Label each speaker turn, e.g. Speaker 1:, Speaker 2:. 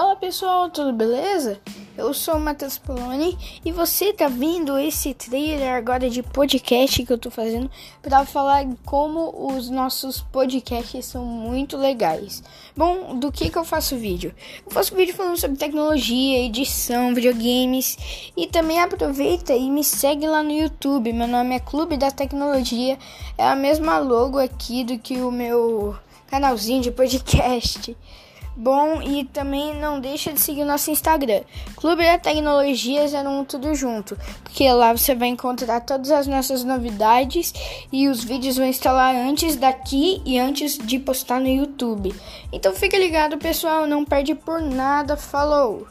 Speaker 1: Fala pessoal, tudo beleza? Eu sou o Matheus Poloni e você tá vendo esse trailer agora de podcast que eu tô fazendo para falar como os nossos podcasts são muito legais. Bom, do que que eu faço vídeo? Eu faço vídeo falando sobre tecnologia, edição, videogames e também aproveita e me segue lá no YouTube. Meu nome é Clube da Tecnologia, é a mesma logo aqui do que o meu canalzinho de podcast. Bom, e também não deixa de seguir nosso Instagram, Clube da Tecnologia 01 Tudo Junto, porque lá você vai encontrar todas as nossas novidades e os vídeos vão lá antes daqui e antes de postar no YouTube. Então fica ligado, pessoal, não perde por nada. Falou!